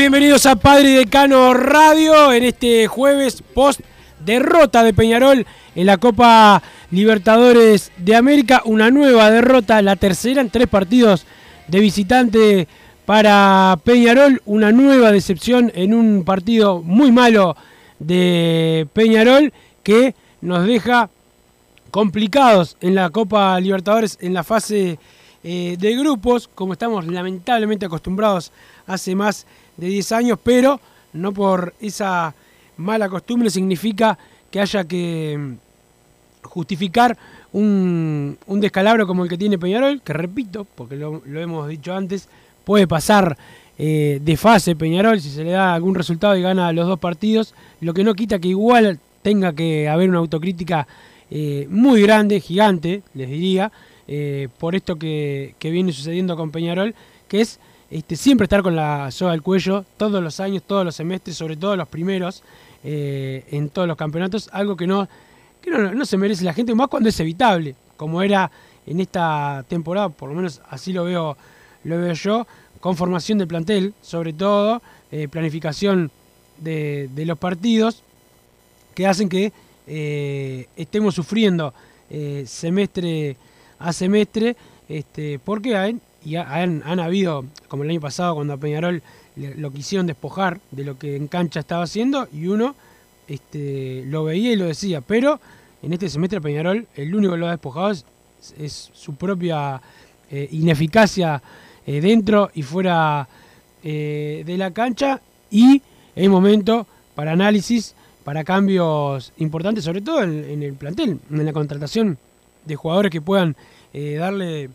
Bienvenidos a Padre Decano Radio en este jueves post derrota de Peñarol en la Copa Libertadores de América. Una nueva derrota, la tercera en tres partidos de visitante para Peñarol. Una nueva decepción en un partido muy malo de Peñarol que nos deja complicados en la Copa Libertadores en la fase eh, de grupos, como estamos lamentablemente acostumbrados hace más de 10 años, pero no por esa mala costumbre significa que haya que mm, justificar un, un descalabro como el que tiene Peñarol, que repito, porque lo, hemos dicho antes, puede pasar eh, de fase Peñarol si se le da algún resultado y gana los dos partidos, lo que no quita que igual tenga que haber una autocrítica eh, muy grande, gigante, les diría, eh, por esto que, que viene sucediendo con Peñarol, que es este, siempre estar con la soga al cuello todos los años, todos los semestres, sobre todo los primeros, eh, en todos los campeonatos, algo que no, que no, no se merece la gente, más cuando es evitable, como era en esta temporada, por lo menos así lo veo, lo veo yo, con formación del plantel, sobre todo, eh, planificación de, de los partidos, que hacen que eh, estemos sufriendo semestre a semestre, este, porque han, y ha- han, habido, como el año pasado, cuando a Peñarol lo quisieron despojar de lo que en cancha estaba haciendo, y uno este, lo veía y lo decía, pero en este semestre Peñarol el único que lo ha despojado es, su propia eh, ineficacia eh, dentro y fuera eh, de la cancha, y es momento para análisis, para cambios importantes, sobre todo en, el plantel, en la contratación de jugadores que puedan darle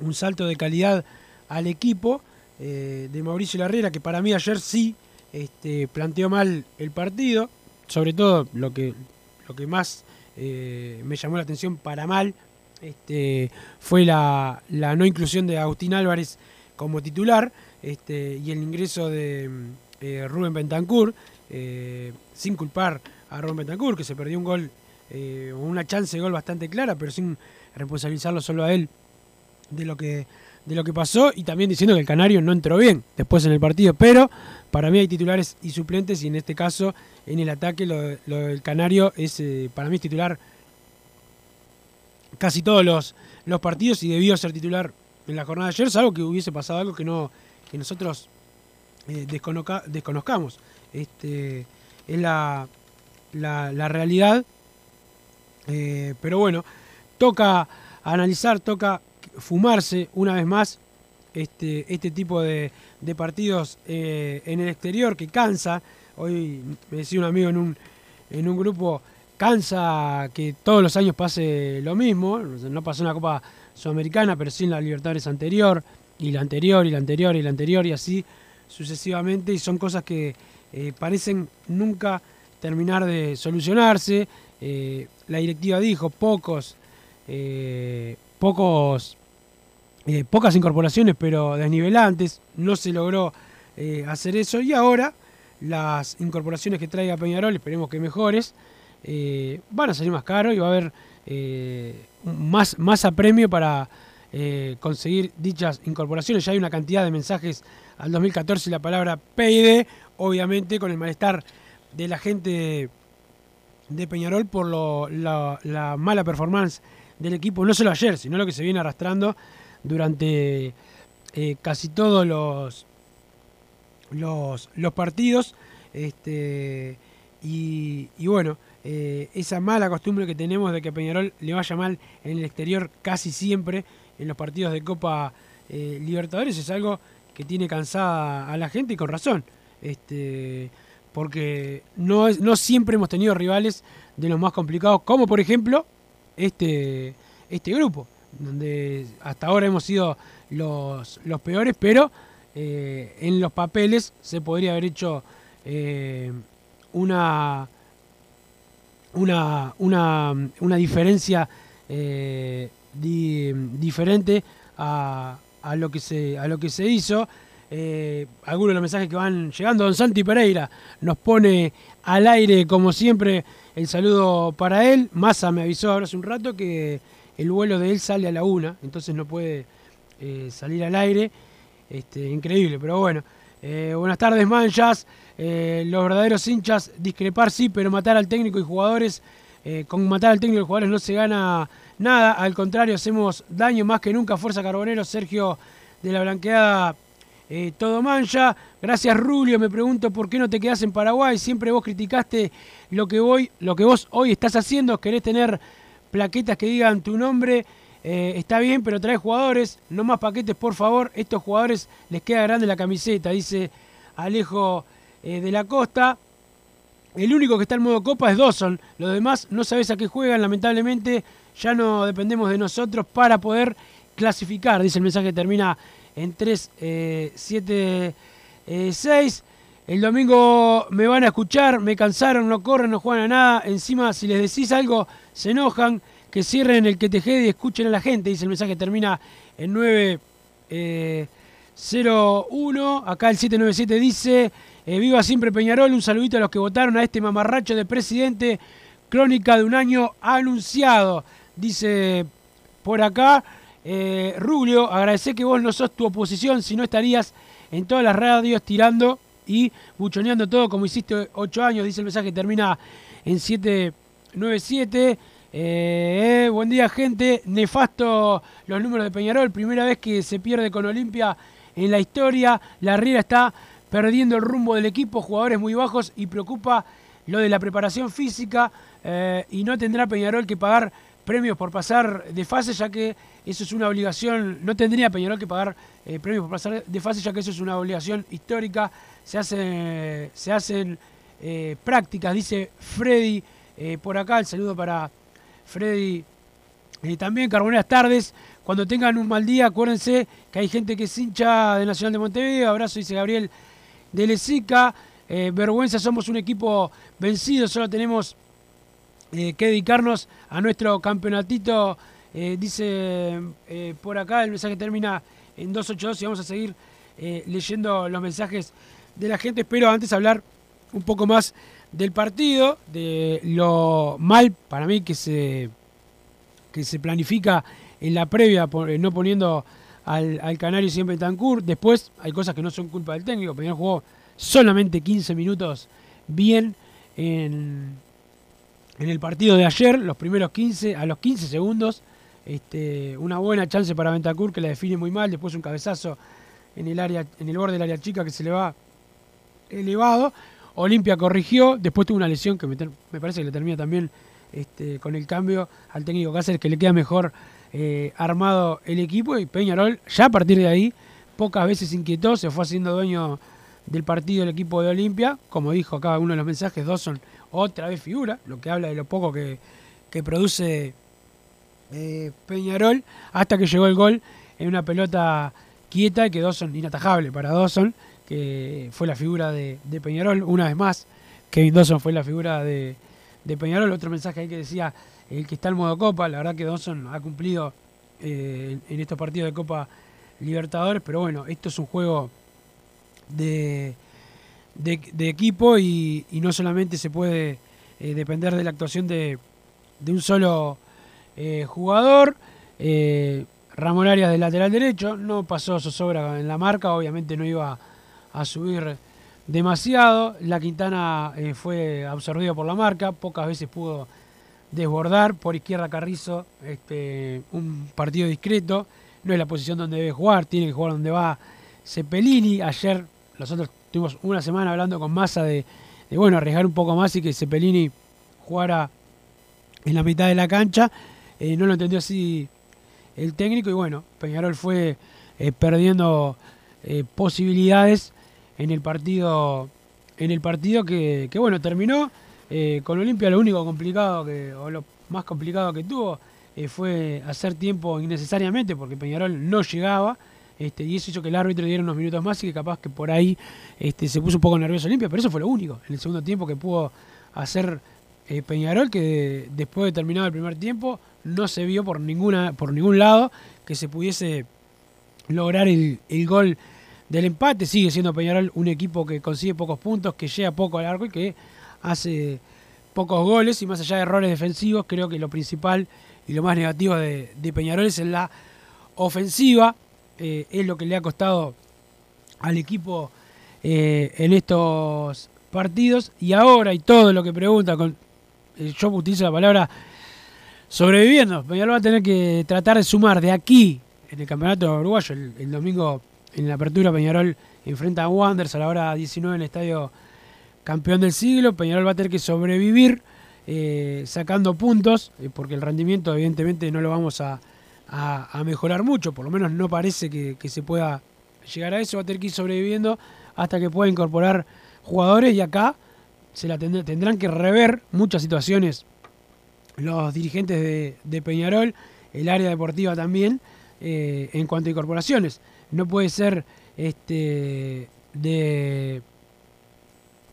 un salto de calidad al equipo eh, de Mauricio Larrera, que para mí ayer sí este, planteó mal el partido, sobre todo lo que, lo que más eh, me llamó la atención para mal este, fue la, la no inclusión de Agustín Álvarez como titular este, y el ingreso de eh, Rubén Bentancur, eh, sin culpar a Rubén Bentancur, que se perdió un gol, una chance de gol bastante clara, pero sin responsabilizarlo solo a él de lo que de lo que pasó y también diciendo que el Canario no entró bien después en el partido, pero para mí hay titulares y suplentes y en este caso en el ataque lo, lo del Canario es eh, para mí es titular casi todos los, los partidos y debió ser titular en la jornada de ayer, salvo que hubiese pasado algo que no que nosotros eh, desconoca- desconozcamos. Este, es la, la, la realidad. Eh, pero bueno, toca analizar, toca fumarse una vez más este, este tipo de, de partidos eh, en el exterior que cansa. Hoy me decía un amigo en un, en un grupo, cansa que todos los años pase lo mismo. No pasó en la Copa Sudamericana, pero sí en la Libertadores anterior, y la anterior, y la anterior, y la anterior, y así sucesivamente. Y son cosas que eh, parecen nunca terminar de solucionarse. Eh, la directiva dijo pocos, pocos, eh, pocas incorporaciones, pero desnivelantes. No se logró eh, hacer eso y ahora las incorporaciones que traiga Peñarol, esperemos que mejores, eh, van a salir más caros y va a haber más, más apremio para conseguir dichas incorporaciones. Ya hay una cantidad de mensajes al 2014 y la palabra PID, obviamente con el malestar de la gente de Peñarol por la mala performance del equipo, no solo ayer, sino lo que se viene arrastrando durante eh, casi todos los, los, los partidos. Este, y, y bueno, eh, esa mala costumbre que tenemos de que Peñarol le vaya mal en el exterior casi siempre en los partidos de Copa eh, Libertadores es algo que tiene cansada a la gente y con razón. Este, porque no, es, no siempre hemos tenido rivales de los más complicados, como por ejemplo este, este grupo, donde hasta ahora hemos sido los, los peores, pero eh, en los papeles se podría haber hecho eh, una, una, una, una diferencia eh, di- diferente a, a lo que se, a lo que se hizo. Algunos de los mensajes que van llegando, don Santi Pereira nos pone al aire como siempre el saludo para él. Massa me avisó ahora hace un rato que el vuelo de él sale a la una, entonces no puede eh, salir al aire. Este, increíble, pero bueno. Eh, buenas tardes, manchas. Eh, los verdaderos hinchas, discrepar sí, pero matar al técnico y jugadores, con matar al técnico y jugadores no se gana nada. Al contrario, hacemos daño más que nunca. Fuerza Carbonero, Sergio de la Blanqueada, todo mancha. Gracias, Rulio. Me pregunto por qué no te quedas en Paraguay. Siempre vos criticaste lo que, voy, lo que vos hoy estás haciendo. Querés tener plaquetas que digan tu nombre. Eh, está bien, pero trae jugadores, no más paquetes, por favor. Estos jugadores les queda grande la camiseta, dice Alejo eh, de la Costa. El único que está en modo copa es Dawson. Los demás no sabes a qué juegan, lamentablemente. Ya no dependemos de nosotros para poder clasificar. Dice el mensaje que termina en 3, 7, 6. El domingo me van a escuchar, me cansaron, no corren, no juegan a nada. Encima, si les decís algo, se enojan. Que cierren el que te jede y escuchen a la gente. Dice el mensaje termina en 9, eh, 01. Acá el 797 dice: eh, Viva siempre Peñarol. Un saludito a los que votaron a este mamarracho de presidente. Crónica de un año anunciado. Dice por acá. Eh, Rubio, agradecer que vos no sos tu oposición, si no estarías en todas las radios tirando y buchoneando todo como hiciste ocho años. Dice el mensaje termina en 797. Eh, buen día, gente. Nefasto los números de Peñarol. Primera vez que se pierde con Olimpia en la historia. La Riera está perdiendo el rumbo del equipo. Jugadores muy bajos y preocupa lo de la preparación física. eh, y no tendrá Peñarol que pagar premios por pasar de fase, ya que eso es una obligación. No tendría Peñarol que pagar eh, premios por pasar de fase, ya que eso es una obligación histórica. Se, hace, se hacen eh, prácticas, dice Freddy eh, por acá. El saludo para Freddy. Eh, también, carboneras tardes. Cuando tengan un mal día, acuérdense que hay gente que es hincha de Nacional de Montevideo. Abrazo, dice Gabriel de Lezica. Eh, vergüenza, somos un equipo vencido, solo tenemos eh, que dedicarnos a nuestro campeonatito. Dice por acá, el mensaje termina en 282 y vamos a seguir leyendo los mensajes de la gente. Espero antes hablar un poco más del partido, de lo mal para mí que se, que se planifica en la previa, eh, no poniendo al, al Canario siempre Tancur. Después hay cosas que no son culpa del técnico. Peñarol jugó solamente 15 minutos bien en, en el partido de ayer, los primeros 15, a los 15 segundos. Este, una buena chance para Bentancur que la define muy mal. Después un cabezazo en el área, en el borde del área chica que se le va elevado. Olimpia corrigió, después tuvo una lesión que me, parece que le termina también este, con el cambio al técnico Cáceres que le queda mejor eh, armado el equipo y Peñarol ya a partir de ahí pocas veces inquietó, se fue haciendo dueño del partido el equipo de Olimpia, como dijo acá uno de los mensajes, Dawson otra vez figura, lo que habla de lo poco que, que produce eh, Peñarol, hasta que llegó el gol en una pelota quieta y que Dawson, inatajable para Dawson, que fue la figura de, Peñarol, una vez más, Kevin Dawson fue la figura de, Peñarol, otro mensaje ahí que decía, el que está en modo Copa, la verdad que Dawson ha cumplido eh, en, estos partidos de Copa Libertadores, pero bueno, esto es un juego de, de, equipo y, no solamente se puede eh, depender de la actuación de, un solo eh, jugador. Ramón Arias del lateral derecho, no pasó zozobra en la marca, obviamente no iba a subir demasiado. La Quintana eh, fue absorbido por la marca, pocas veces pudo desbordar. Por izquierda Carrizo, este, un partido discreto, no es la posición donde debe jugar, tiene que jugar donde va Cepelini. Ayer nosotros tuvimos una semana hablando con Massa de, bueno, arriesgar un poco más y que Cepelini jugara en la mitad de la cancha. Eh, no lo entendió así el técnico y bueno, Peñarol fue eh, perdiendo posibilidades en el partido en el partido que, bueno terminó eh, con Olimpia lo único complicado que o lo más complicado que tuvo eh, fue hacer tiempo innecesariamente porque Peñarol no llegaba este, y eso hizo que el árbitro diera unos minutos más y que capaz que por ahí este, se puso un poco nervioso Olimpia, pero eso fue lo único. En el segundo tiempo que pudo hacer eh, Peñarol que después de terminado el primer tiempo no se vio por ninguna por ningún lado que se pudiese lograr el, el gol del empate. Sigue siendo Peñarol un equipo que consigue pocos puntos, que llega poco al arco y que hace pocos goles. Y más allá de errores defensivos, creo que lo principal y lo más negativo de, Peñarol es en la ofensiva. Eh, es lo que le ha costado al equipo eh, en estos partidos. Y ahora, y todo lo que pregunta, eh, yo utilizo la palabra sobreviviendo. Peñarol va a tener que tratar de sumar de aquí, en el campeonato uruguayo, el domingo en la apertura Peñarol enfrenta a Wanderers a la hora 19 en el estadio campeón del siglo. Peñarol va a tener que sobrevivir eh, sacando puntos, eh, porque el rendimiento evidentemente no lo vamos a, mejorar mucho, por lo menos no parece que, se pueda llegar a eso, va a tener que ir sobreviviendo hasta que pueda incorporar jugadores y acá se la tendrán, tendrán que rever muchas situaciones los dirigentes de, de Peñarol, el área deportiva también, eh, en cuanto a incorporaciones. No puede ser este de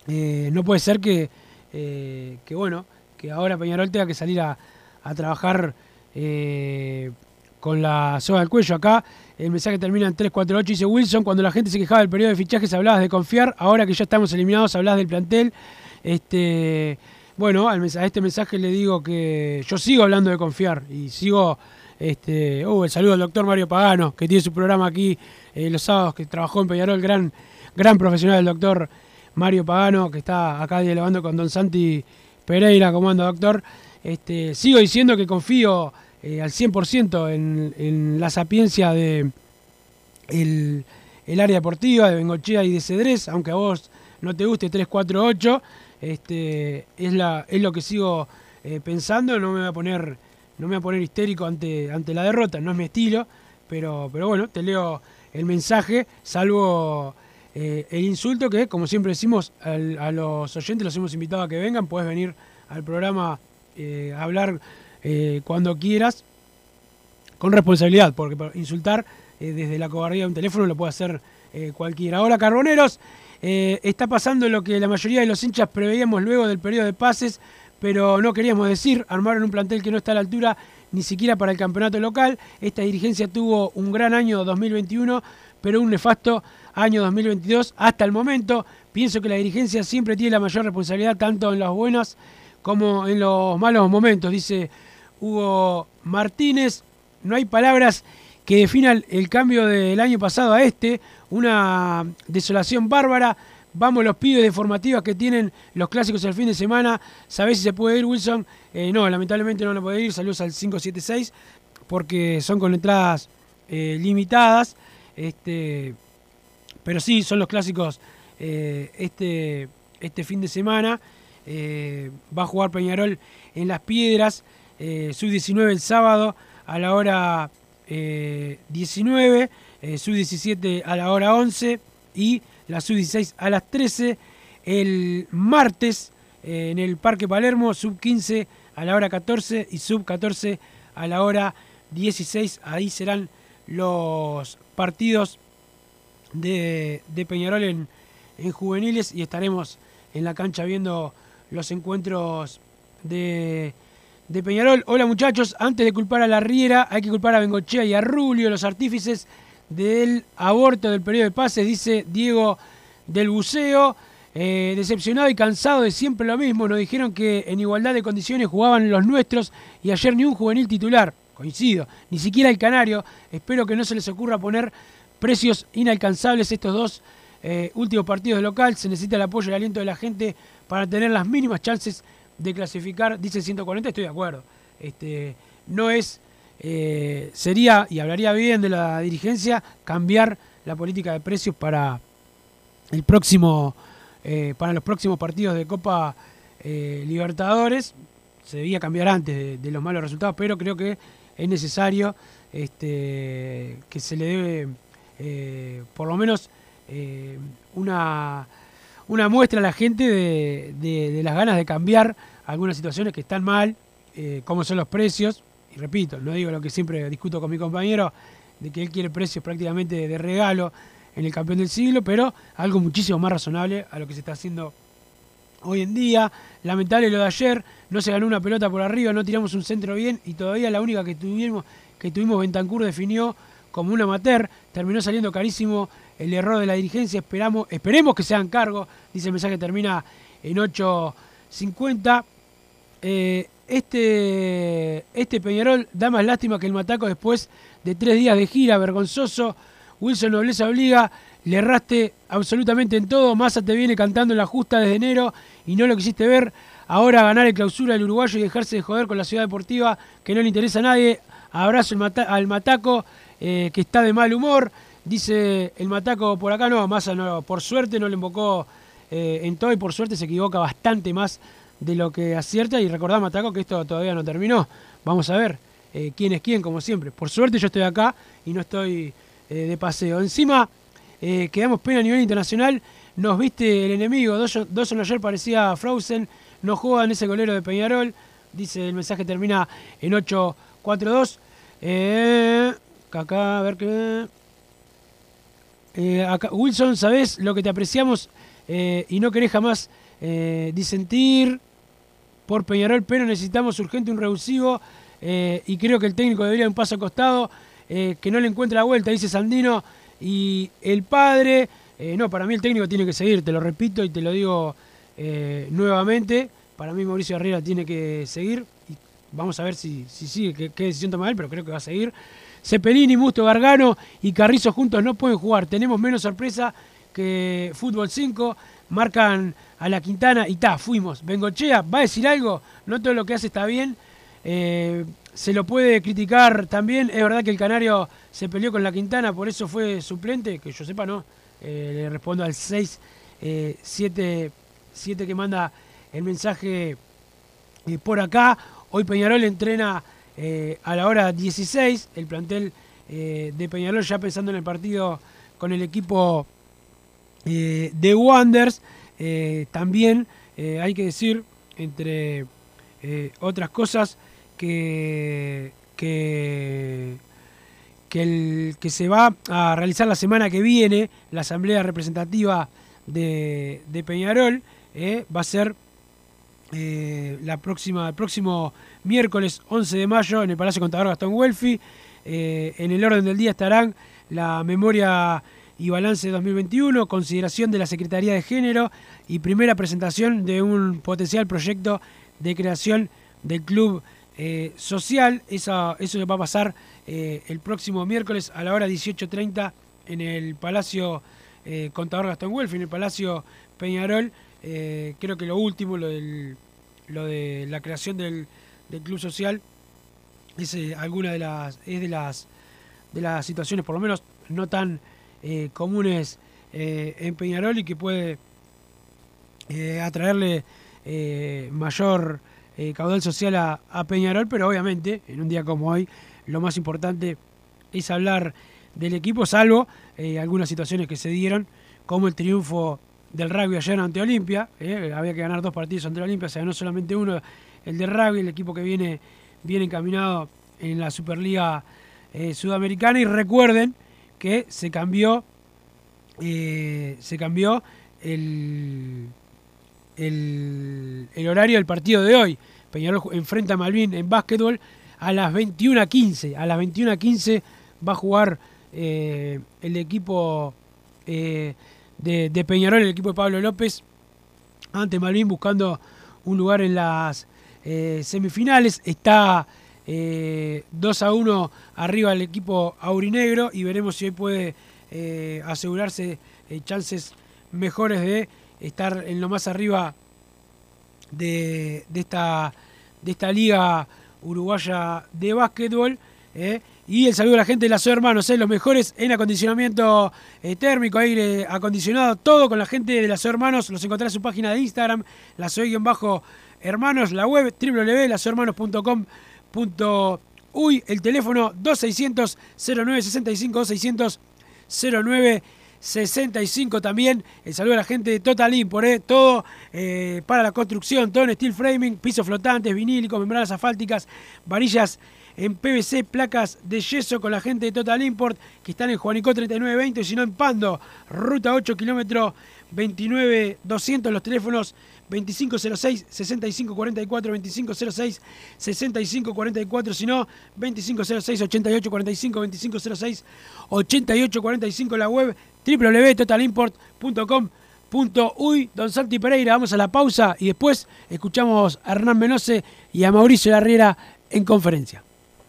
eh, no puede ser que, eh, que bueno que ahora Peñarol tenga que salir a, a trabajar eh, con la soga al cuello. Acá el mensaje termina en 348 dice Wilson cuando la gente se quejaba del periodo de fichajes hablabas de confiar ahora que ya estamos eliminados hablas del plantel. Este bueno a este mensaje le digo que yo sigo hablando de confiar y sigo este, uh, el saludo al doctor Mario Pagano, que tiene su programa aquí eh, los sábados, que trabajó en Peñarol, gran, gran profesional, el doctor Mario Pagano, que está acá dialogando con don Santi Pereira, ¿cómo anda, doctor? Este, sigo diciendo que confío eh, al 100% en, en, la sapiencia de el, el, área deportiva de Bengochea y de Cedrés, aunque a vos no te guste 348, este, es, la, es lo que sigo eh, pensando, no me voy a poner no me voy a poner histérico ante, ante la derrota, no es mi estilo, pero, pero bueno, te leo el mensaje, salvo eh, el insulto que, como siempre decimos, a los oyentes los hemos invitado a que vengan, puedes venir al programa eh, a hablar eh, cuando quieras, con responsabilidad, porque insultar desde la cobardía de un teléfono lo puede hacer cualquiera. Hola Carboneros, está pasando lo que la mayoría de los hinchas preveíamos luego del periodo de pases, pero no queríamos decir, armaron un plantel que no está a la altura ni siquiera para el campeonato local. Esta dirigencia tuvo un gran año 2021, pero un nefasto año 2022 hasta el momento. Pienso que la dirigencia siempre tiene la mayor responsabilidad tanto en las buenas como en los malos momentos, dice Hugo Martínez. No hay palabras que definan el cambio del año pasado a este, una desolación bárbara. Vamos los pibes de formativas que tienen los clásicos el fin de semana. ¿Sabés si se puede ir, Wilson? Eh, no, lamentablemente no lo puede ir. Saludos al 576 porque son con entradas eh, limitadas. Este, pero sí, son los clásicos eh, este, este fin de semana. va a jugar Peñarol en Las Piedras. Sub-19 el sábado a la hora 19. Sub-17 a la hora 11. Y la sub-16 a las 13. El martes eh, en el Parque Palermo, sub-15 a la hora 14 y sub-14 a la hora 16. Ahí serán los partidos de, Peñarol en, juveniles y estaremos en la cancha viendo los encuentros de, de Peñarol. Hola muchachos, antes de culpar a la Riera hay que culpar a Bengochea y a Rulio, los artífices del aborto del periodo de pases, dice Diego del Buceo. Eh, decepcionado y cansado de siempre lo mismo, nos dijeron que en igualdad de condiciones jugaban los nuestros y ayer ni un juvenil titular, coincido, ni siquiera el Canario. Espero que no se les ocurra poner precios inalcanzables estos dos eh, últimos partidos de local. Se necesita el apoyo y el aliento de la gente para tener las mínimas chances de clasificar. Dice 140, estoy de acuerdo. Este, no es eh, sería, y hablaría bien de la dirigencia, cambiar la política de precios para el próximo eh, para los próximos partidos de Copa eh, Libertadores. Se debía cambiar antes de, los malos resultados, pero creo que es necesario este, que se le debe por lo menos una, una muestra a la gente de, de, las ganas de cambiar algunas situaciones que están mal, como son los precios, y repito, no digo lo que siempre discuto con mi compañero, de que él quiere precios prácticamente de regalo en el campeón del siglo, pero algo muchísimo más razonable a lo que se está haciendo hoy en día. Lamentable lo de ayer, no se ganó una pelota por arriba, no tiramos un centro bien y todavía la única que tuvimos, que tuvimos Bentancur definió como un amateur, terminó saliendo carísimo el error de la dirigencia, esperamos, esperemos que sean cargo, dice el mensaje termina en 8.50. Eh, este, este Peñarol da más lástima que el Mataco después de tres días de gira, vergonzoso. Wilson Nobleza obliga, le erraste absolutamente en todo. Massa te viene cantando la justa desde enero y no lo quisiste ver. Ahora ganar el clausura del uruguayo y dejarse de joder con la ciudad deportiva que no le interesa a nadie. Abrazo al Mataco eh, que está de mal humor. Dice el Mataco por acá, no, Massa no, por suerte no le invocó eh, en todo y por suerte se equivoca bastante más de lo que acierta. Y recordamos, Mataco que esto todavía no terminó. Vamos a ver eh, quién es quién, como siempre. Por suerte yo estoy acá y no estoy eh, de paseo. Encima, eh, quedamos pena a nivel internacional. Nos viste el enemigo. Dawson ayer parecía Frozen. No juega en ese golero de Peñarol. Dice el mensaje termina en 8-4-2. acá, a ver qué. Wilson, ¿sabes lo que te apreciamos y no querés jamás disentir? Por Peñarol, pero necesitamos urgente un revulsivo eh, y creo que el técnico debería dar un paso acostado, eh, que no le encuentre la vuelta, dice Sandino. Y el padre, eh, no, para mí el técnico tiene que seguir, te lo repito y te lo digo nuevamente. Para mí Mauricio Herrera tiene que seguir. Vamos a ver si, sigue, qué, decisión toma él, pero creo que va a seguir. Cepelini, Musto, Gargano y Carrizo juntos no pueden jugar. Tenemos menos sorpresa que Fútbol 5. Marcan a la Quintana y ta, fuimos. Bengochea, ¿va a decir algo? No todo lo que hace está bien. Eh, se lo puede criticar también. Es verdad que el Canario se peleó con la Quintana, por eso fue suplente, que yo sepa no. Eh, le respondo al 6, 7, que manda el mensaje eh, por acá. Hoy Peñarol entrena a la hora 16, el plantel de Peñarol ya pensando en el partido con el equipo de Wonders. Eh, también eh, hay que decir, entre eh, otras cosas, que, que, el, que se va a realizar la semana que viene la asamblea representativa de, Peñarol va a ser la próxima, el próximo miércoles 11 de mayo en el Palacio Contador Gastón Welfi. En el orden del día estarán la memoria y balance 2021, consideración de la Secretaría de Género y primera presentación de un potencial proyecto de creación del club eh, social. Eso, eso va a pasar eh, el próximo miércoles a la hora 18.30 en el Palacio eh, Contador Gastón Welfi, en el Palacio Peñarol. creo que lo último, lo, del, lo de la creación del, del club social, es alguna de las, es de las de las situaciones, por lo menos no tan eh, comunes eh, en Peñarol y que puede eh, atraerle mayor caudal social a, Peñarol, pero obviamente en un día como hoy lo más importante es hablar del equipo, salvo algunas situaciones que se dieron, como el triunfo del rugby ayer ante Olimpia, había que ganar dos partidos ante Olimpia, se ganó solamente uno, el de rugby, el equipo que viene bien encaminado en la Superliga Sudamericana, y recuerden que se cambió, eh, se cambió el, el, horario del partido de hoy. Peñarol enfrenta a Malvin en básquetbol a las 21.15. A las 21.15 va a jugar eh, el equipo eh, de, Peñarol, el equipo de Pablo López, ante Malvin buscando un lugar en las semifinales. Está 2 eh, a 1 arriba el equipo aurinegro y veremos si hoy puede eh, asegurarse eh, chances mejores de estar en lo más arriba de, esta, de esta liga uruguaya de básquetbol. Y el saludo a la gente de las Hermanos, los mejores en acondicionamiento térmico, aire acondicionado, todo con la gente de las Hermanos. Los encontrará en su página de Instagram, la bajo hermanos la web www.lasohermanos.com uy, el teléfono 2600 0965 2600 0965 también. El saludo a la gente de Total Import, ¿eh? todo eh, para la construcción, todo en steel framing, pisos flotantes, vinílicos, membranas asfálticas, varillas en PVC, placas de yeso con la gente de Total Import que están en Juanico 3920, si no en Pando, ruta 8, kilómetro 29200, los teléfonos 2506-6544, 2506-6544, si no, 2506-8845, 2506-8845, la web www.totalimport.com.uy. Don Santi Pereira, vamos a la pausa y después escuchamos a Hernán Menose y a Mauricio Larriera en conferencia.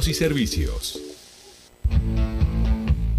y servicios.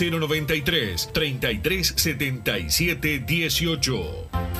093 3377 18.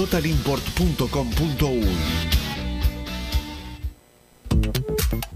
www.totalimport.com.uy.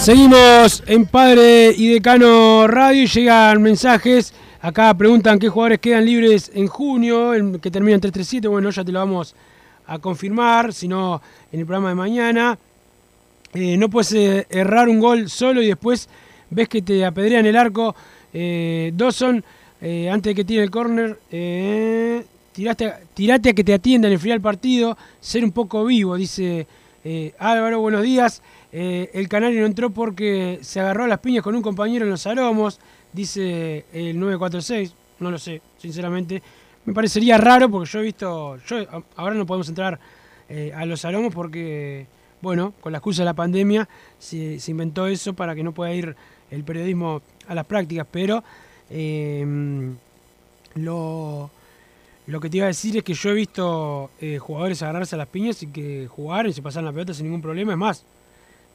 Seguimos en Padre y Decano Radio y llegan mensajes. Acá preguntan qué jugadores quedan libres en junio, el que termina en 337. Bueno, ya te lo vamos a confirmar, si no en el programa de mañana. Eh, no puedes eh, errar un gol solo y después ves que te apedrean el arco. Eh, Dawson, eh, antes de que tire el córner, tiraste, tirate a que te atiendan, enfriar el partido, ser un poco vivo, dice Álvaro, buenos días. Eh, el canario no entró porque se agarró a las piñas con un compañero en los aromos, dice el 946. No lo sé, sinceramente. Me parecería raro porque yo he visto. Yo, ahora no podemos entrar eh, a los aromos porque, bueno, con la excusa de la pandemia se, inventó eso para que no pueda ir el periodismo a las prácticas. Pero eh, lo, lo que te iba a decir es que yo he visto eh, jugadores agarrarse a las piñas y que jugaron y se pasaron la pelota sin ningún problema. Es más,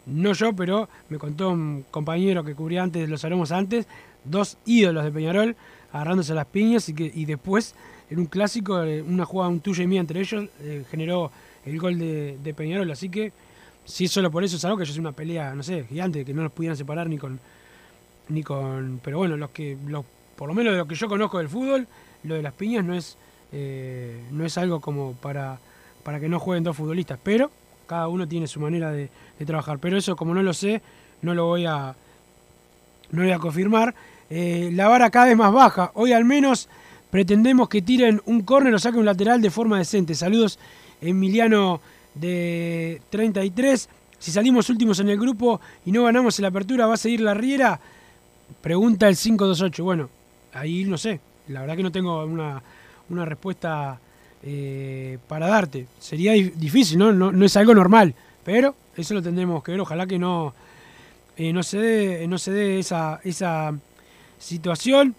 no yo, pero me contó un compañero que cubría antes los aromos antes, dos ídolos de Peñarol agarrándose las piñas y que y después en un clásico, eh, una jugada un tuya y mía entre ellos, eh, generó el gol de, Peñarol. Así que si es solo por eso es algo que yo soy una pelea, no sé, gigante, que no los pudieran separar ni con ni con. Pero bueno, los que. Los, por lo menos de lo que yo conozco del fútbol, lo de las piñas no es. eh, no es algo como para, para que no jueguen dos futbolistas. Pero cada uno tiene su manera de, trabajar. Pero eso, como no lo sé, no lo voy a, no voy a confirmar. Eh, la vara cada vez más baja. Hoy al menos pretendemos que tiren un córner o saquen un lateral de forma decente. Saludos, Emiliano de 33. Si salimos últimos en el grupo y no ganamos en la apertura, ¿va a seguir la Riera? Pregunta el 528. Bueno, ahí no sé. La verdad que no tengo una, respuesta eh, para darte. Sería difícil, ¿no? es algo normal. Pero eso lo tendremos que ver. Ojalá que no, eh, no se dé, no se dé esa, esa situación.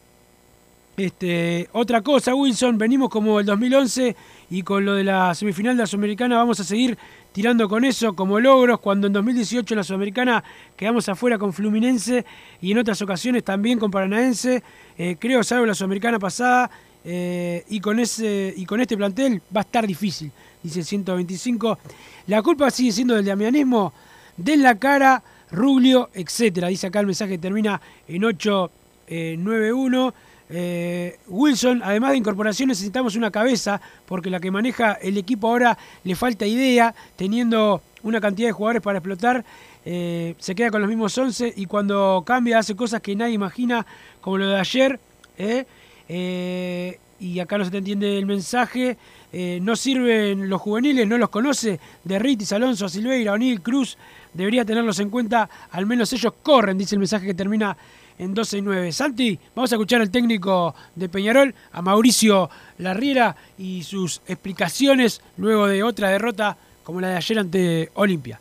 Este, otra cosa, Wilson, venimos como el 2011 y con lo de la semifinal de la Sudamericana vamos a seguir tirando con eso como logros, cuando en 2018 en la Sudamericana quedamos afuera con Fluminense y en otras ocasiones también con Paranaense, eh, creo salvo la Sudamericana pasada, eh, y, con ese, y con este plantel va a estar difícil, dice 125. La culpa sigue siendo del damianismo, de la cara, Ruglio, etcétera. Dice acá el mensaje que termina en 891. Eh, Wilson, además de incorporación, necesitamos una cabeza, porque la que maneja el equipo ahora le falta idea, teniendo una cantidad de jugadores para explotar, eh, se queda con los mismos 11 y cuando cambia hace cosas que nadie imagina, como lo de ayer. Eh, y acá no se te entiende el mensaje. no sirven los juveniles, no los conoce. De Ritis, Alonso, Silveira, O'Neill, Cruz, debería tenerlos en cuenta. Al menos ellos corren, dice el mensaje que termina en 12 y 9. Santi, vamos a escuchar al técnico de Peñarol, a Mauricio Larriera, y sus explicaciones luego de otra derrota como la de ayer ante Olimpia.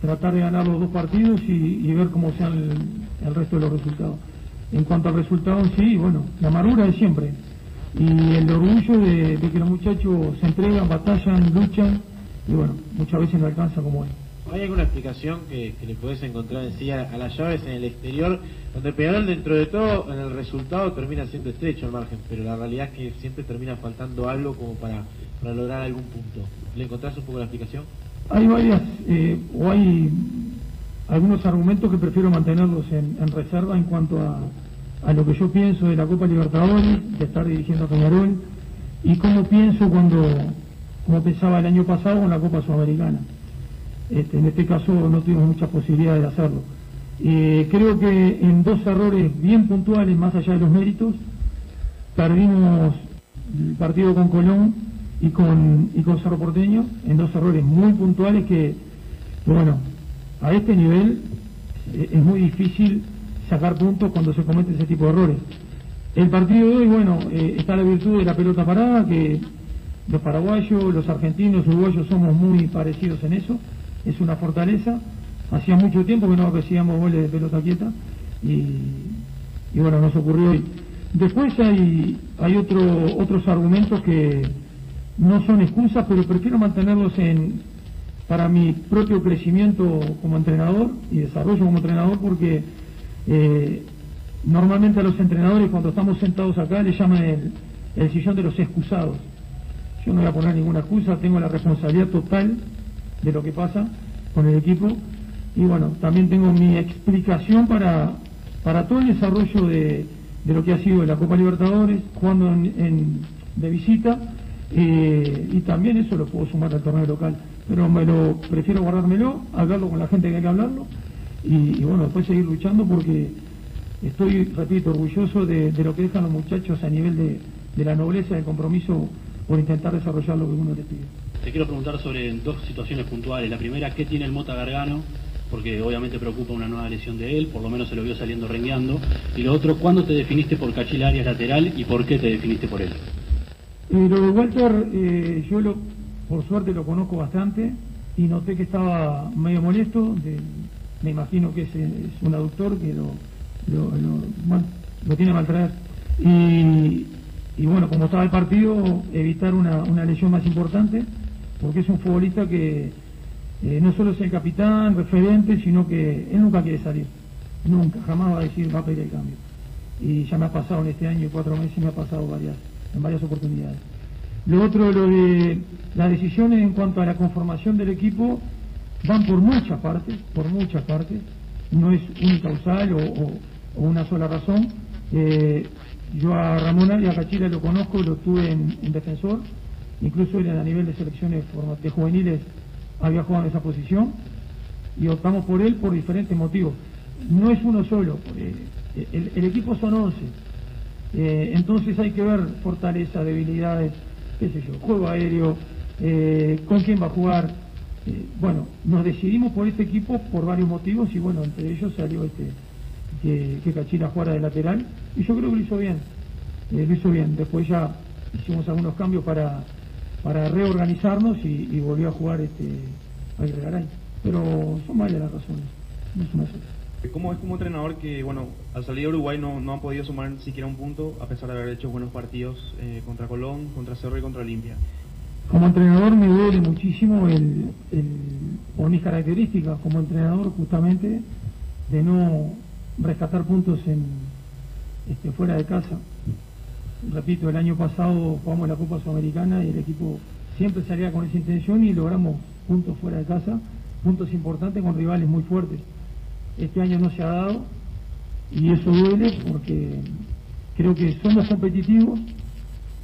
Tratar de ganar los dos partidos y, ver cómo sean el, resto de los resultados. En cuanto al resultado sí, bueno, la amargura de siempre. Y el orgullo de, de que los muchachos se entregan, batallan, luchan, y bueno, muchas veces no alcanza como hoy. ¿Hay alguna explicación que, le podés encontrar en sí a, las llaves en el exterior, donde Peñarol dentro de todo en el resultado termina siendo estrecho al margen, pero la realidad es que siempre termina faltando algo como para, lograr algún punto? ¿Le encontrás un poco la explicación? Hay varias, eh, o hay algunos argumentos que prefiero mantenerlos en, reserva en cuanto a, a, lo que yo pienso de la Copa Libertadores, de estar dirigiendo a Peñarol, y cómo pienso cuando, como pensaba el año pasado con la Copa Sudamericana. Este, en este caso no tuvimos muchas posibilidades de hacerlo. Eh, creo que en dos errores bien puntuales, más allá de los méritos, perdimos el partido con Colón y con, y con Cerro Porteño, en dos errores muy puntuales que, bueno, a este nivel eh, es muy difícil sacar puntos cuando se cometen ese tipo de errores. El partido de hoy, bueno, eh, está la virtud de la pelota parada, que los paraguayos, los argentinos, uruguayos somos muy parecidos en eso es una fortaleza. Hacía mucho tiempo que no recibíamos goles de pelota quieta y, bueno, nos ocurrió hoy. Después hay, hay otro, otros argumentos que no son excusas, pero prefiero mantenerlos en, para mi propio crecimiento como entrenador y desarrollo como entrenador porque eh, normalmente a los entrenadores cuando estamos sentados acá le llaman el, el sillón de los excusados. Yo no voy a poner ninguna excusa, tengo la responsabilidad total de lo que pasa con el equipo. Y bueno, también tengo mi explicación para, para todo el desarrollo de, de lo que ha sido la Copa Libertadores, jugando en, de visita, eh, y también eso lo puedo sumar al torneo local. Pero me lo prefiero guardármelo, hablarlo con la gente que hay que hablarlo, y, bueno, después seguir luchando porque estoy, repito, orgulloso de, de, lo que dejan los muchachos a nivel de, de la nobleza, del compromiso por intentar desarrollar lo que uno les pide. Te quiero preguntar sobre dos situaciones puntuales. La primera, ¿qué tiene el Mota Gargano? Porque obviamente preocupa una nueva lesión de él, por lo menos se lo vio saliendo rengueando. Y lo otro, ¿cuándo te definiste por Cachil Arias lateral y por qué te definiste por él? Eh, lo de Walter, eh, yo lo, por suerte lo conozco bastante y noté que estaba medio molesto. me imagino que es, un aductor que lo, tiene mal traer. Y, y, bueno, como estaba el partido, evitar una, lesión más importante porque es un futbolista que eh, no solo es el capitán, referente, sino que él nunca quiere salir, nunca, jamás va a decir va a pedir el cambio. Y ya me ha pasado en este año, cuatro meses, me ha pasado varias, en varias oportunidades. Lo otro, lo de las decisiones en cuanto a la conformación del equipo, van por muchas partes, por muchas partes, no es unicausal o, o, una sola razón. Eh, yo a Ramón y a Cachila lo conozco, lo tuve en defensor, incluso él a nivel de selecciones de juveniles había jugado en esa posición y optamos por él por diferentes motivos. No es uno solo, el, equipo son 11. Eh, entonces hay que ver fortaleza, debilidades, qué sé yo, juego aéreo, eh, con quién va a jugar. Eh, bueno, nos decidimos por este equipo por varios motivos y bueno, entre ellos salió este que, que jugara de lateral y yo creo que lo hizo bien, lo hizo bien. Después ya hicimos algunos cambios para, para reorganizarnos y, volvió a jugar este Garay. Pero son varias las razones, no es una sola. ¿Cómo es como entrenador que, bueno, al salir de Uruguay no, no han podido sumar siquiera un punto a pesar de haber hecho buenos partidos eh, contra Colón, contra Cerro y contra Olimpia? Como entrenador me duele muchísimo el, el, mis características como entrenador justamente de no rescatar puntos en este, fuera de casa. Repito, el año pasado jugamos la Copa Sudamericana y el equipo siempre salía con esa intención y logramos puntos fuera de casa, puntos importantes con rivales muy fuertes este año no se ha dado y eso duele porque creo que somos competitivos,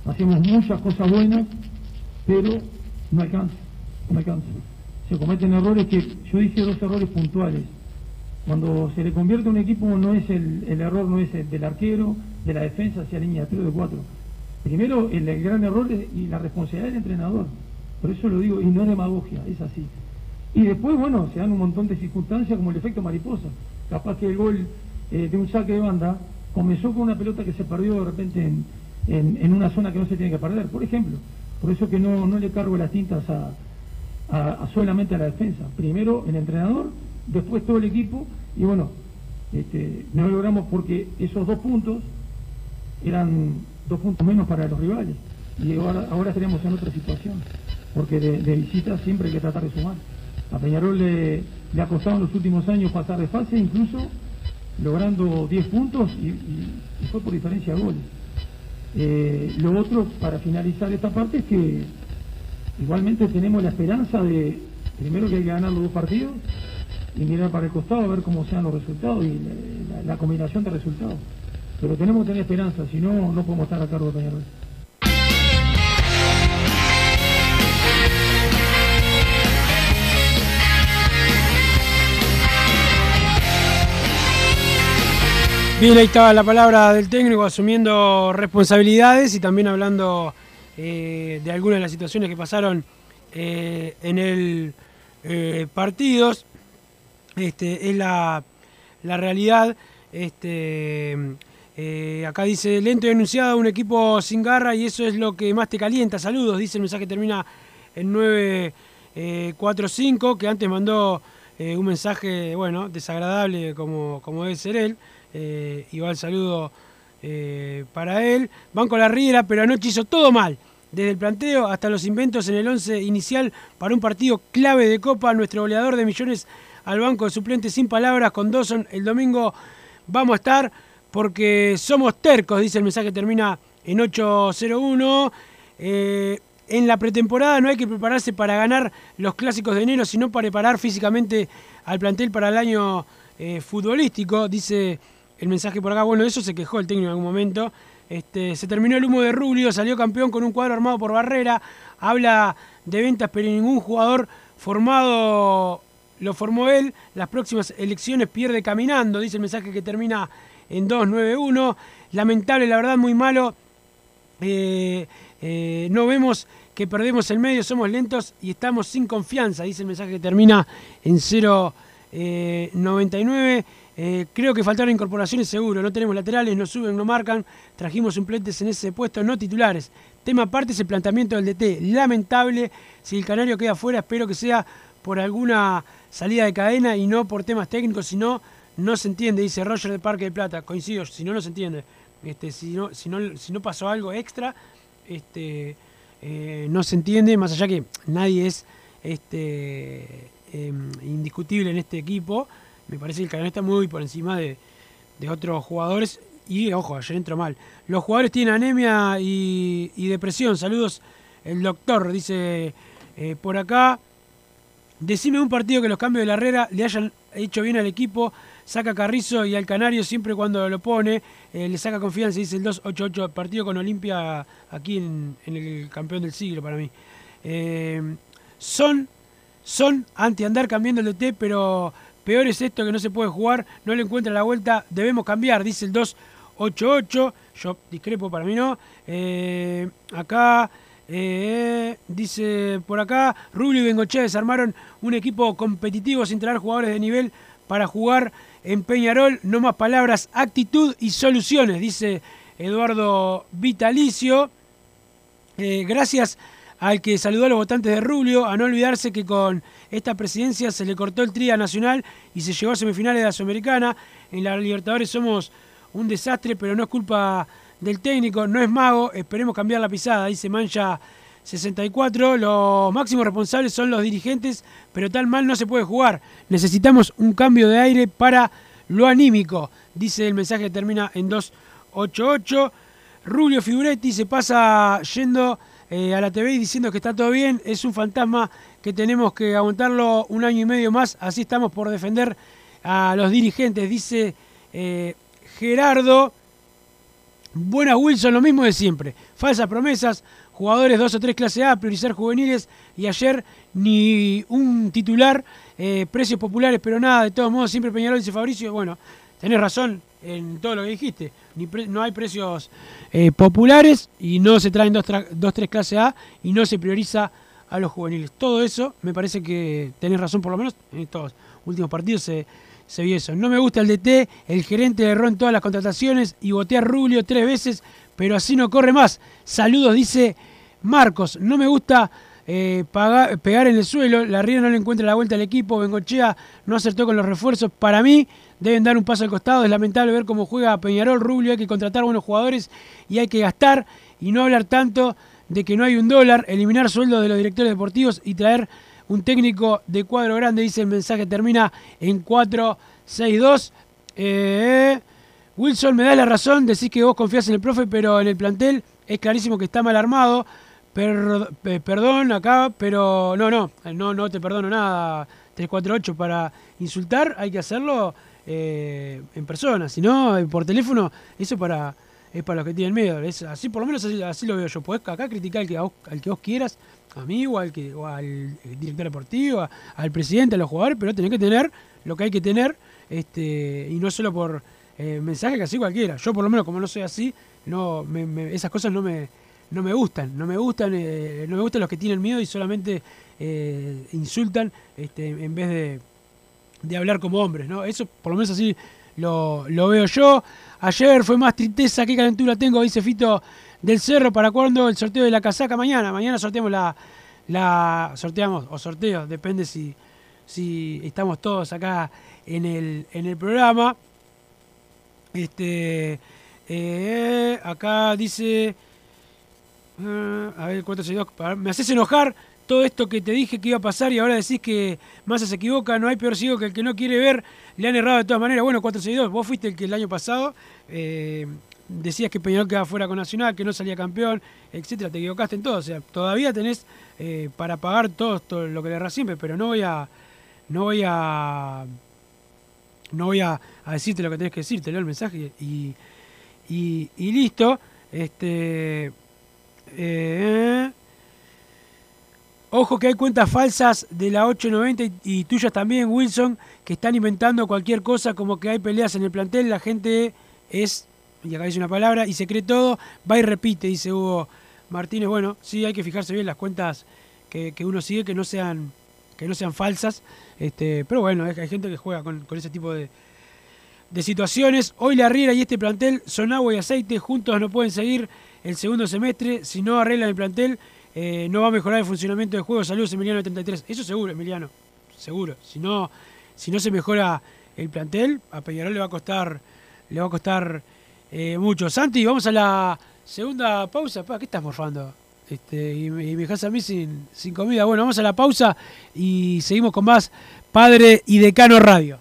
hacemos muchas cosas buenas, pero no alcanza, no alcanza. Se cometen errores que yo dije dos errores puntuales. Cuando se le convierte un equipo no es el, error no es el del arquero, de la defensa hacia línea 3 de 4. Primero el, el gran error y la responsabilidad del entrenador. Por eso lo digo, y no es demagogia, es así. Y después, bueno, se dan un montón de circunstancias como el efecto mariposa. Capaz que el gol eh, de un saque de banda comenzó con una pelota que se perdió de repente en, una zona que no se tiene que perder, por ejemplo. Por eso que no, le cargo las tintas a, solamente a la defensa. Primero el entrenador, después todo el equipo, y bueno, este, no lo logramos porque esos dos puntos eran dos puntos menos para los rivales. Y ahora, ahora estaríamos en otra situación, porque de visita siempre hay que tratar de sumar. A Peñarol le, ha costado en los últimos años pasar de fase, incluso logrando 10 puntos y, fue por diferencia de goles. Eh, lo otro, para finalizar esta parte, es que igualmente tenemos la esperanza de, primero que hay que ganar los dos partidos y mirar para el costado a ver cómo sean los resultados y la, combinación de resultados. Pero tenemos que tener esperanza, si no, no podemos estar a cargo de Peñarol. Bien, ahí estaba la palabra del técnico asumiendo responsabilidades y también hablando eh, de algunas de las situaciones que pasaron eh, en el eh, partidos. Este, es la, realidad. Este, acá dice, lento y anunciado, un equipo sin garra y eso es lo que más te calienta. Saludos, dice el mensaje termina en 945, que antes mandó un mensaje, bueno, desagradable como, como debe ser él. Eh, saludo eh, para él. Banco La Riera, pero anoche hizo todo mal. Desde el planteo hasta los inventos en el 11 inicial para un partido clave de Copa. Nuestro goleador de millones al banco de suplentes sin palabras con Dawson. El domingo vamos a estar porque somos tercos, dice el mensaje, termina en 801. Eh, en la pretemporada no hay que prepararse para ganar los clásicos de enero, sino para preparar físicamente al plantel para el año futbolístico, dice el mensaje por acá. Bueno, eso se quejó el técnico en algún momento. Este, se terminó el humo de Rubio, salió campeón con un cuadro armado por Barrera. Habla de ventas, pero ningún jugador formado lo formó él. Las próximas elecciones pierde caminando, dice el mensaje que termina en 291. Lamentable, la verdad, muy malo. Eh, eh, no vemos que perdemos el medio, somos lentos y estamos sin confianza, dice el mensaje que termina en 099. Eh, creo que faltaron incorporaciones seguro, no tenemos laterales, no suben, no marcan, trajimos suplentes en ese puesto, no titulares. Tema aparte es el planteamiento del DT, lamentable, si el Canario queda fuera, espero que sea por alguna salida de cadena y no por temas técnicos, si no, no se entiende, dice Roger de Parque de Plata, coincido, si no, no se entiende. Este, si, no, si, no, si no pasó algo extra, este, eh, no se entiende, más allá que nadie es este, em, indiscutible en este equipo me parece que el Canario está muy por encima de, otros jugadores. Y ojo, ayer entró mal. Los jugadores tienen anemia y, depresión. Saludos, el doctor, dice eh, por acá. Decime un partido que los cambios de la Herrera le hayan hecho bien al equipo. Saca Carrizo y al Canario siempre cuando lo pone. Eh, le saca confianza, dice el 288. Partido con Olimpia aquí en, el campeón del siglo para mí. Eh, son son anti andar cambiando el DT, pero peor es esto que no se puede jugar, no le encuentra la vuelta, debemos cambiar, dice el 288. Yo discrepo, para mí no. Eh, acá eh, dice por acá, Rubio y Bengochea desarmaron un equipo competitivo sin traer jugadores de nivel para jugar en Peñarol. No más palabras, actitud y soluciones, dice Eduardo Vitalicio. Eh, gracias al que saludó a los votantes de Rubio, a no olvidarse que con esta presidencia se le cortó el tría nacional y se llegó a semifinales de la Sudamericana. En la Libertadores somos un desastre, pero no es culpa del técnico, no es mago, esperemos cambiar la pisada, dice Mancha 64. Los máximos responsables son los dirigentes, pero tal mal no se puede jugar. Necesitamos un cambio de aire para lo anímico, dice el mensaje que termina en 288. Rubio Figuretti se pasa yendo eh, a la TV diciendo que está todo bien. Es un fantasma que tenemos que aguantarlo un año y medio más. Así estamos por defender a los dirigentes, dice eh, Gerardo. Buenas Wilson, lo mismo de siempre. Falsas promesas, jugadores 2 o 3 clase A, priorizar juveniles y ayer ni un titular, eh, precios populares, pero nada, de todos modos siempre Peñarol dice Fabricio, bueno, tenés razón en todo lo que dijiste, no hay precios eh, populares y no se traen 2 dos, 3 clase A y no se prioriza a los juveniles. Todo eso me parece que tenés razón por lo menos en estos últimos partidos se se vio eso. No me gusta el DT, el gerente erró en todas las contrataciones y botea a Rubio tres veces, pero así no corre más. Saludos, dice Marcos. No me gusta eh, pegar en el suelo, la Ría no le encuentra la vuelta al equipo, Bengochea no acertó con los refuerzos. Para mí deben dar un paso al costado, es lamentable ver cómo juega Peñarol, Rubio, hay que contratar buenos jugadores y hay que gastar y no hablar tanto de que no hay un dólar, eliminar sueldos de los directores deportivos y traer un técnico de cuadro grande, dice el mensaje, termina en 4-6-2. Eh, Wilson, me da la razón, decís que vos confías en el profe, pero en el plantel es clarísimo que está mal armado. perdón acá, pero no, no, no, no te perdono nada. 348 para insultar, hay que hacerlo eh, en persona, si no, por teléfono, eso para, es para los que tienen miedo. Así, por lo menos así, lo veo yo. Podés acá criticar al que, al que vos quieras, a mí o al, al director deportivo, al presidente, a los jugadores, pero tenés que tener lo que hay que tener este, y no solo por eh, mensaje que así cualquiera. Yo por lo menos como no soy así, no esas cosas no me, no me gustan, no me gustan, eh, no me gustan los que tienen miedo y solamente eh, insultan este, en vez de, de, hablar como hombres, ¿no? Eso por lo menos así lo, lo veo yo. Ayer fue más tristeza, qué calentura tengo, dice Fito del Cerro. ¿Para cuándo el sorteo de la casaca? Mañana. Mañana sorteamos la. la sorteamos, o sorteo, depende si, si estamos todos acá en el, en el programa. Este. Eh, acá dice. Uh, a ver, 462. Me haces enojar todo esto que te dije que iba a pasar y ahora decís que Massa se equivoca, no hay peor ciego que el que no quiere ver, le han errado de todas maneras. Bueno, 462, vos fuiste el que el año pasado eh, decías que Peñarol quedaba fuera con Nacional, que no salía campeón, etcétera, te equivocaste en todo. O sea, todavía tenés eh, para pagar todo, lo que le erras siempre, pero no voy a. No voy a. No voy a, decirte lo que tenés que decir, te leo el mensaje y, y, listo. Este. Eh, ojo que hay cuentas falsas de la 890 y, y tuyas también, Wilson, que están inventando cualquier cosa como que hay peleas en el plantel. La gente es y acá dice una palabra, y se cree todo, va y repite, dice Hugo Martínez. Bueno, sí, hay que fijarse bien las cuentas que, uno sigue, que no sean, que no sean falsas. Este, pero bueno, hay gente que juega con, ese tipo de, de situaciones. Hoy la Riera y este plantel son agua y aceite, juntos no pueden seguir el segundo semestre. Si no arreglan el plantel, eh, no va a mejorar el funcionamiento del juego. Saludos, Emiliano 33. Eso seguro, Emiliano, seguro. Si no, si no se mejora el plantel, a Peñarol le va a costar, le va a costar eh, mucho. Santi, vamos a la segunda pausa. ¿Qué estás morfando? Este, y, me dejas a mí sin, sin comida. Bueno, vamos a la pausa y seguimos con más Padre y Decano Radio.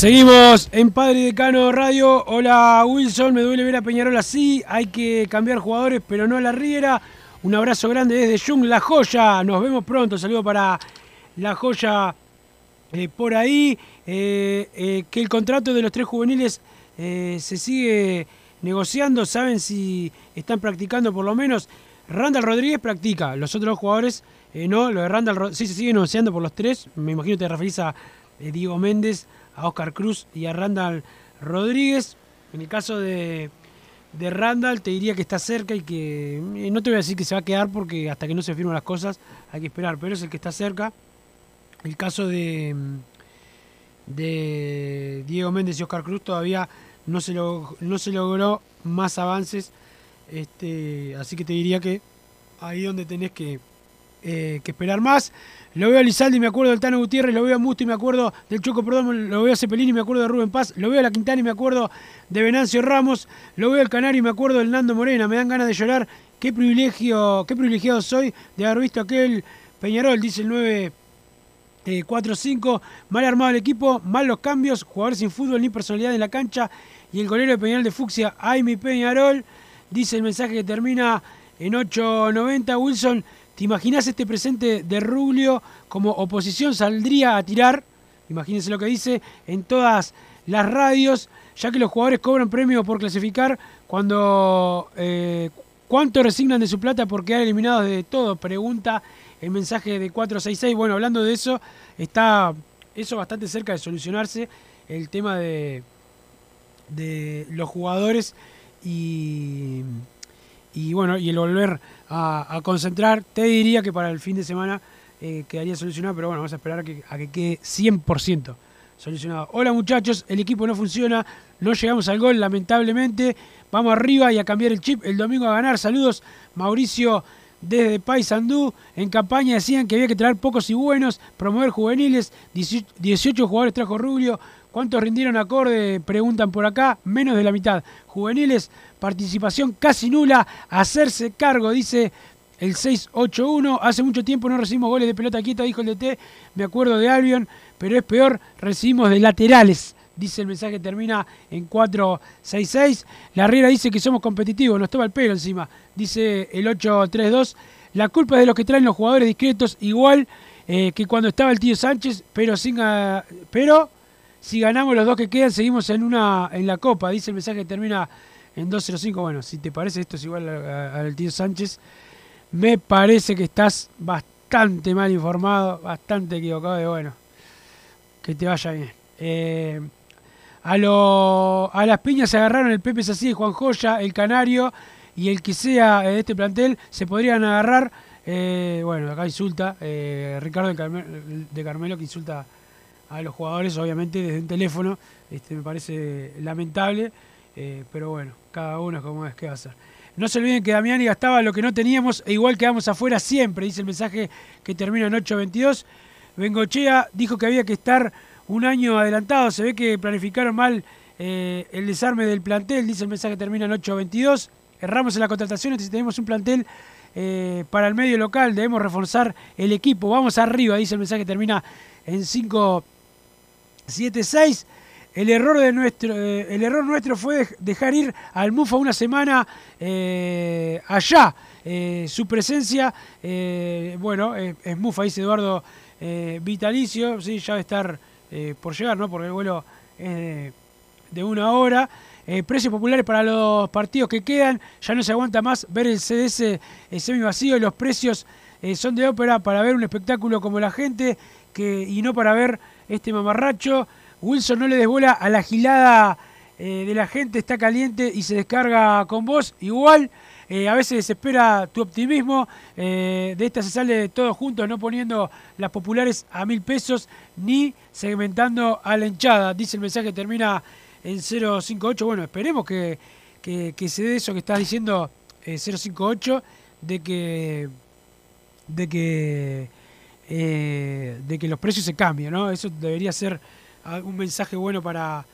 Seguimos en Padre Decano Radio. Hola Wilson, me duele ver a Peñarol así. Hay que cambiar jugadores, pero no a la Riera. Un abrazo grande desde Jung, La Joya. Nos vemos pronto. Saludo para La Joya eh, por ahí. Eh, eh, que el contrato de los tres juveniles se sigue negociando. Saben si están practicando por lo menos. Randall Rodríguez practica. Los otros jugadores no. Lo de Randall sí se sigue negociando por los tres. Me imagino que te referís a Diego Méndez, a Oscar Cruz y a Randall Rodríguez. En el caso de, de Randall te diría que está cerca y que eh, no te voy a decir que se va a quedar porque hasta que no se firmen las cosas hay que esperar, pero es el que está cerca. El caso de, de Diego Méndez y Oscar Cruz todavía no se, no se logró más avances, este, así que te diría que ahí donde tenés que, eh, que esperar más. Lo veo a Lizaldi me acuerdo del Tano Gutiérrez, lo veo a Musto y me acuerdo del Choco Perdón, lo veo a Cepelini me acuerdo de Rubén Paz, lo veo a La Quintana y me acuerdo de Venancio Ramos, lo veo al Canario y me acuerdo del Nando Morena, me dan ganas de llorar, qué privilegio, qué privilegiado soy de haber visto aquel Peñarol, dice el 9 eh, 4-5, mal armado el equipo, mal los cambios, jugadores sin fútbol ni personalidad en la cancha. Y el golero de Peñarol de Fucsia, ay mi Peñarol, dice el mensaje que termina en 8.90, Wilson, ¿te imaginas este presente de Rubio como oposición saldría a tirar? Imagínense lo que dice en todas las radios, ya que los jugadores cobran premio por clasificar cuando... eh, ¿Cuánto resignan de su plata por quedar eliminados de todo? Pregunta el mensaje de 466. Bueno, hablando de eso, está eso bastante cerca de solucionarse, el tema de, de los jugadores y, y bueno, y el volver a, concentrar. Te diría que para el fin de semana eh, quedaría solucionado, pero bueno, vamos a esperar a que, a que quede 100% solucionado. Hola muchachos, el equipo no funciona, no llegamos al gol lamentablemente. Vamos arriba y a cambiar el chip el domingo a ganar. Saludos, Mauricio desde Paysandú. En campaña decían que había que traer pocos y buenos, promover juveniles. 18, 18 jugadores trajo Rubio. ¿Cuántos rindieron acorde? Preguntan por acá. Menos de la mitad. Juveniles, participación casi nula. Hacerse cargo, dice el 681. Hace mucho tiempo no recibimos goles de pelota quieta, dijo el DT. Me acuerdo de Albion, pero es peor, recibimos de laterales. Dice el mensaje termina en 466. La Riera dice que somos competitivos, nos toma el pelo encima. Dice el 832. La culpa es de los que traen los jugadores discretos, igual eh, que cuando estaba el tío Sánchez, pero sin pero si ganamos los dos que quedan, seguimos en una en la copa. Dice el mensaje que termina en 205. Bueno, si te parece esto es igual al tío Sánchez, me parece que estás bastante mal informado, bastante equivocado de bueno. Que te vaya bien. Eh, a, lo- a las piñas se agarraron el Pepe Sací, Juan Joya, el Canario y el que sea de este plantel se podrían agarrar. eh, bueno, acá insulta eh, Ricardo de, de Carmelo que insulta a los jugadores, obviamente desde un teléfono. Este, me parece lamentable, eh, pero bueno, cada uno como es que va a hacer. No se olviden que Damiani gastaba lo que no teníamos e igual quedamos afuera siempre, dice el mensaje que termina en 8.22. Bengochea dijo que había que estar un año adelantado, se ve que planificaron mal eh, el desarme del plantel, dice el mensaje que termina en 8.22. Erramos en la contratación, si tenemos un plantel eh, para el medio local, debemos reforzar el equipo. Vamos arriba, dice el mensaje que termina en 5.76. El error, de nuestro, eh, el error nuestro fue dej- dejar ir al Mufa una semana eh, allá. Eh, su presencia, bueno, es Mufa, dice Eduardo Vitalicio, sí, ya va a estar por llegar, ¿no? Porque el vuelo es de, una hora. Precios populares para los partidos que quedan, ya no se aguanta más ver el CDS semi vacío, los precios son de ópera para ver un espectáculo como la gente que, y no para ver este mamarracho. Wilson no le desbola a la gilada eh, de la gente, está caliente y se descarga con vos. Igual, eh, a veces desespera tu optimismo. Eh, de esta se sale todo juntos, no poniendo las populares a mil pesos ni segmentando a la hinchada. Dice el mensaje, termina en 058. Bueno, esperemos que, que, se dé eso que estás diciendo 058, de que de que de que los precios se cambien, ¿no? Eso debería ser un mensaje bueno para,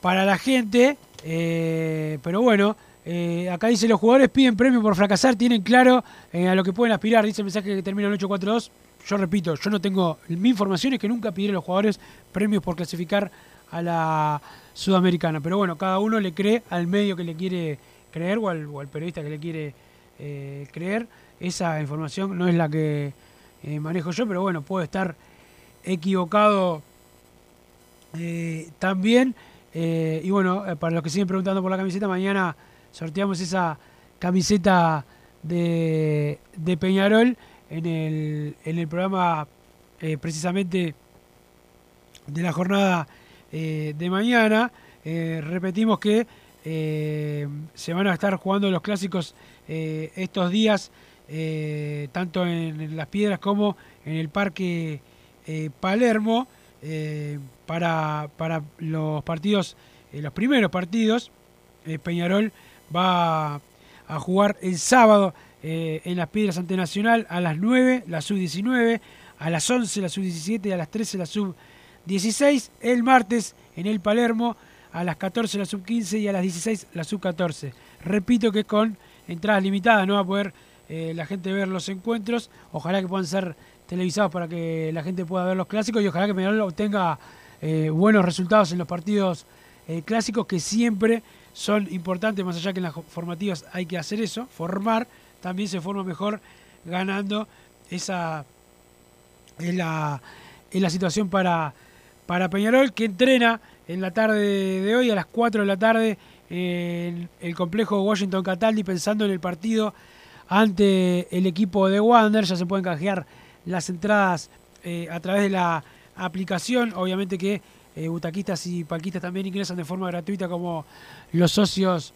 para la gente. Eh, pero bueno, eh, acá dice los jugadores piden premio por fracasar, tienen claro eh, a lo que pueden aspirar. Dice el mensaje que termina en 842. Yo repito, yo no tengo. Mi información es que nunca pidieron los jugadores premios por clasificar a la sudamericana. Pero bueno, cada uno le cree al medio que le quiere creer o al, o al periodista que le quiere creer. Esa información no es la que manejo yo, pero bueno, puedo estar equivocado eh, también. Eh, y bueno, eh, para los que siguen preguntando por la camiseta, mañana sorteamos esa camiseta de, de Peñarol en el, en el programa precisamente de la jornada de mañana. repetimos que se van a estar jugando los clásicos estos días, tanto en, Las Piedras como en el Parque Palermo para, para los partidos, eh, los primeros partidos, eh, Peñarol va a jugar el sábado eh, en las Piedras ante Nacional a las 9, la sub-19, a las 11 la sub-17 y a las 13 la sub-16. El martes en el Palermo a las 14 la sub-15 y a las 16 la sub-14. Repito que con entradas limitadas no va a poder la gente ver los encuentros. Ojalá que puedan ser televisados para que la gente pueda ver los clásicos y ojalá que Peñarol obtenga eh, buenos resultados en los partidos eh, clásicos que siempre son importantes, más allá que en las formativas hay que hacer eso, formar, también se forma mejor ganando. Esa es la, es la situación para, para Peñarol, que entrena en la tarde de hoy a las 4 de la tarde en el complejo Washington Cataldi pensando en el partido ante el equipo de Wander. Ya se pueden canjear las entradas eh, a través de la aplicación. Obviamente que eh, butaquistas y palquistas también ingresan de forma gratuita como los socios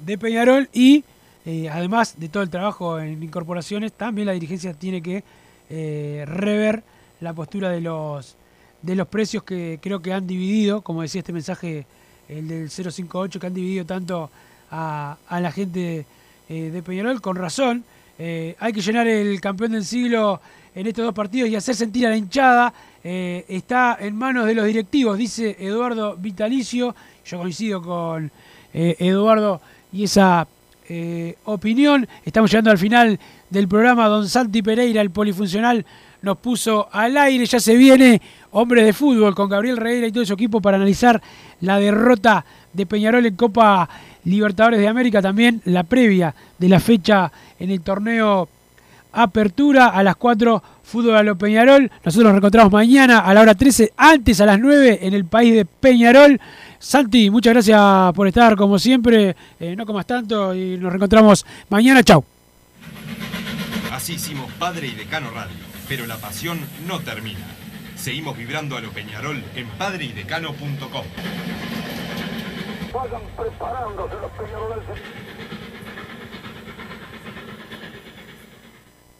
de Peñarol y eh, además de todo el trabajo en incorporaciones, también la dirigencia tiene que rever la postura de los de los precios que creo que han dividido, como decía este mensaje, el del 058, que han dividido tanto a, a la gente de Peñarol, con razón. Hay que llenar el campeón del siglo en estos dos partidos y hacer sentir a la hinchada eh, está en manos de los directivos, dice Eduardo Vitalicio. Yo coincido con eh, Eduardo y esa eh, opinión. Estamos llegando al final del programa. Don Santi Pereira, el polifuncional, nos puso al aire. Ya se viene Hombres de Fútbol con Gabriel Reira y todo su equipo para analizar la derrota de Peñarol en Copa Libertadores de América. También la previa de la fecha en el torneo apertura a las 4 Fútbol a lo Peñarol. Nosotros nos reencontramos mañana a la hora 13, antes a las 9 en el país de Peñarol. Santi, muchas gracias por estar como siempre. Eh, no comas tanto y nos reencontramos mañana. Chau. Así hicimos Padre y Decano Radio, pero la pasión no termina. Seguimos vibrando a lo Peñarol en padreidecano.com. Vayan preparándose los Peñaroles.